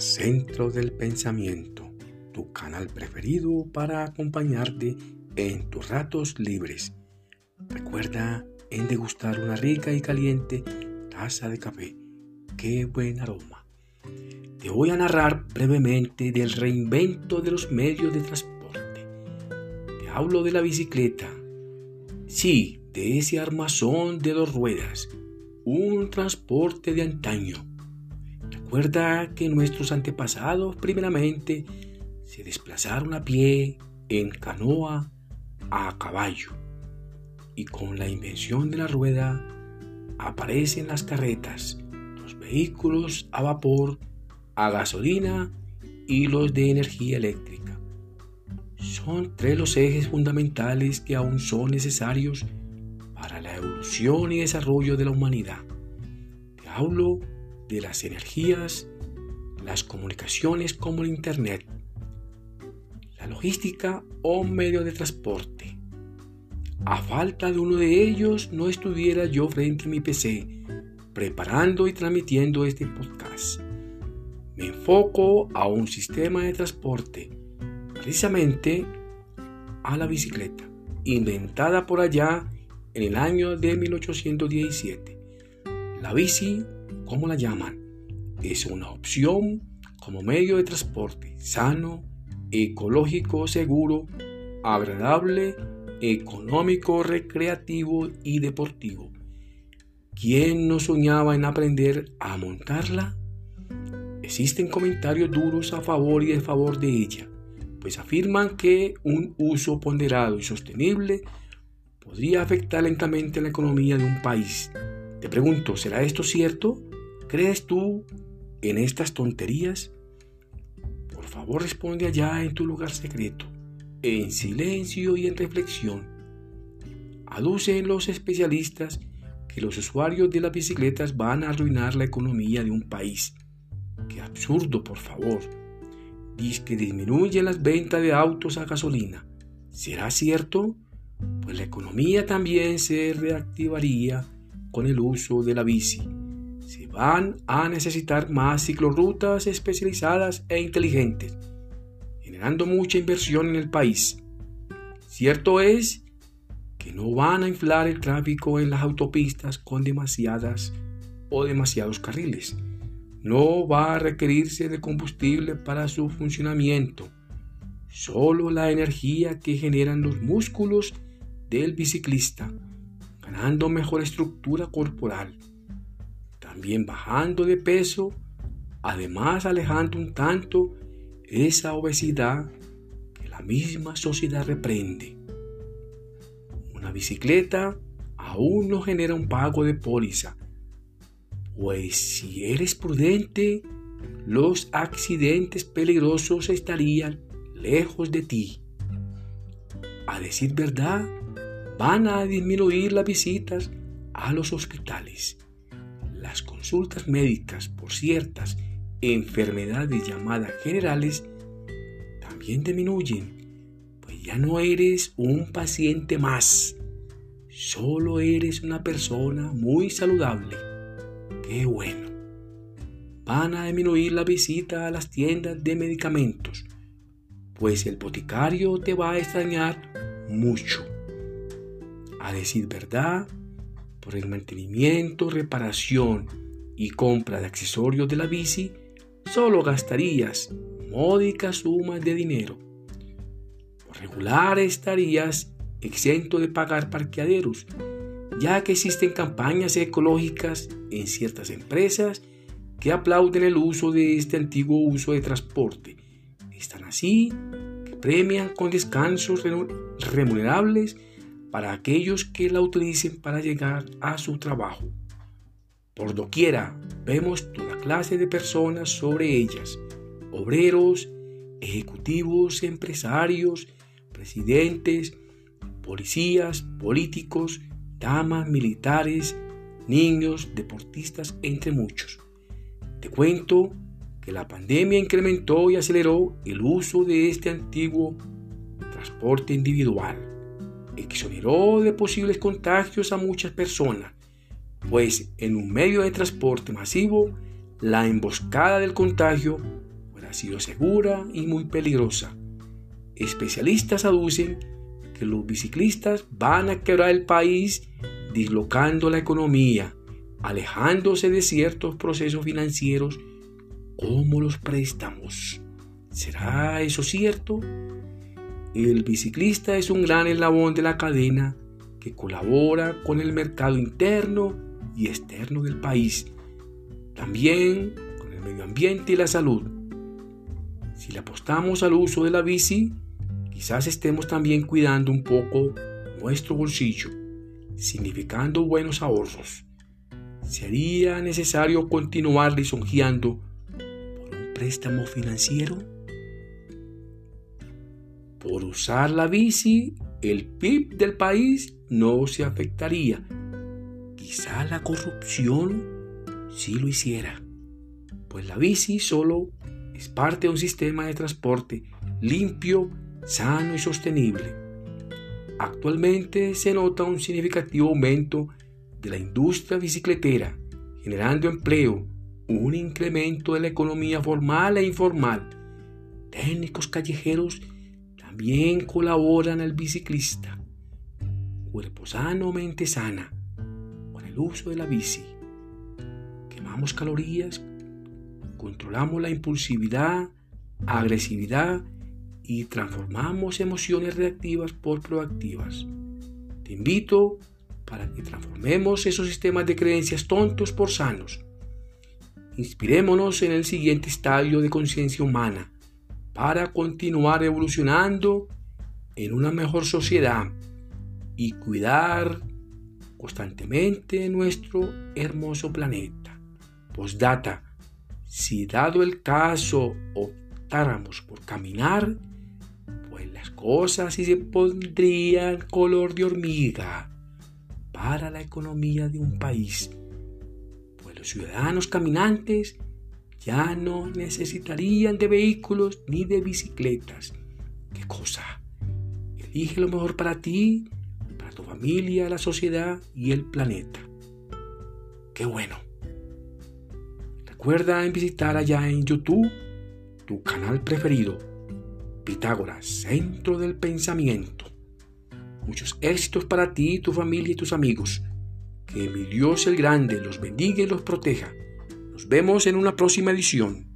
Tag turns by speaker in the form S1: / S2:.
S1: Centro del Pensamiento, tu canal preferido para acompañarte en tus ratos libres. Recuerda en degustar una rica y caliente taza de café. ¡Qué buen aroma! Te voy a narrar brevemente del reinvento de los medios de transporte. Te hablo de la bicicleta. Sí, de ese armazón de dos ruedas. Un transporte de antaño Recuerda que nuestros antepasados primeramente se desplazaron a pie, en canoa, a caballo. Y con la invención de la rueda aparecen las carretas, los vehículos a vapor, a gasolina y los de energía eléctrica. Son tres los ejes fundamentales que aún son necesarios para la evolución y desarrollo de la humanidad. Te de las energías, las comunicaciones como el Internet, la logística o medio de transporte. A falta de uno de ellos, no estuviera yo frente a mi PC preparando y transmitiendo este podcast. Me enfoco a un sistema de transporte, precisamente a la bicicleta, inventada por allá en el año de 1817. La bici ¿Cómo la llaman? Es una opción como medio de transporte sano, ecológico, seguro, agradable, económico, recreativo y deportivo. ¿Quién no soñaba en aprender a montarla? Existen comentarios duros a favor y de favor de ella, pues afirman que un uso ponderado y sostenible podría afectar lentamente la economía de un país. Te pregunto, ¿será esto cierto? ¿Crees tú en estas tonterías? Por favor responde allá en tu lugar secreto, en silencio y en reflexión. Aducen los especialistas que los usuarios de las bicicletas van a arruinar la economía de un país. Qué absurdo, por favor. Dice que disminuyen las ventas de autos a gasolina. ¿Será cierto? Pues la economía también se reactivaría con el uso de la bici se van a necesitar más ciclorrutas especializadas e inteligentes, generando mucha inversión en el país. Cierto es que no van a inflar el tráfico en las autopistas con demasiadas o demasiados carriles. No va a requerirse de combustible para su funcionamiento, solo la energía que generan los músculos del biciclista, ganando mejor estructura corporal también bajando de peso, además alejando un tanto esa obesidad que la misma sociedad reprende. Una bicicleta aún no genera un pago de póliza, pues si eres prudente, los accidentes peligrosos estarían lejos de ti. A decir verdad, van a disminuir las visitas a los hospitales las consultas médicas por ciertas enfermedades llamadas generales también disminuyen, pues ya no eres un paciente más, solo eres una persona muy saludable. Qué bueno. Van a disminuir la visita a las tiendas de medicamentos, pues el boticario te va a extrañar mucho. A decir verdad, por el mantenimiento, reparación y compra de accesorios de la bici, solo gastarías módicas sumas de dinero. Por regular estarías exento de pagar parqueaderos, ya que existen campañas ecológicas en ciertas empresas que aplauden el uso de este antiguo uso de transporte. Están así que premian con descansos remunerables para aquellos que la utilicen para llegar a su trabajo. Por doquiera vemos toda clase de personas sobre ellas, obreros, ejecutivos, empresarios, presidentes, policías, políticos, damas, militares, niños, deportistas, entre muchos. Te cuento que la pandemia incrementó y aceleró el uso de este antiguo transporte individual exoneró de posibles contagios a muchas personas, pues en un medio de transporte masivo, la emboscada del contagio ha sido segura y muy peligrosa. Especialistas aducen que los biciclistas van a quebrar el país dislocando la economía, alejándose de ciertos procesos financieros como los préstamos. ¿Será eso cierto? El biciclista es un gran eslabón de la cadena que colabora con el mercado interno y externo del país, también con el medio ambiente y la salud. Si le apostamos al uso de la bici, quizás estemos también cuidando un poco nuestro bolsillo, significando buenos ahorros. ¿Sería necesario continuar lisonjeando por un préstamo financiero? Por usar la bici, el PIB del país no se afectaría. Quizá la corrupción sí lo hiciera, pues la bici solo es parte de un sistema de transporte limpio, sano y sostenible. Actualmente se nota un significativo aumento de la industria bicicletera, generando empleo, un incremento de la economía formal e informal. Técnicos callejeros también colaboran al biciclista. Cuerpo sano, mente sana, con el uso de la bici. Quemamos calorías, controlamos la impulsividad, agresividad y transformamos emociones reactivas por proactivas. Te invito para que transformemos esos sistemas de creencias tontos por sanos. Inspirémonos en el siguiente estadio de conciencia humana para continuar evolucionando en una mejor sociedad y cuidar constantemente nuestro hermoso planeta. Postdata, si dado el caso optáramos por caminar, pues las cosas sí se pondrían color de hormiga para la economía de un país, pues los ciudadanos caminantes ya no necesitarían de vehículos ni de bicicletas. ¿Qué cosa? Elige lo mejor para ti, para tu familia, la sociedad y el planeta. Qué bueno. Recuerda en visitar allá en YouTube tu canal preferido, Pitágoras, Centro del Pensamiento. Muchos éxitos para ti, tu familia y tus amigos. Que mi Dios el Grande los bendiga y los proteja. Nos vemos en una próxima edición.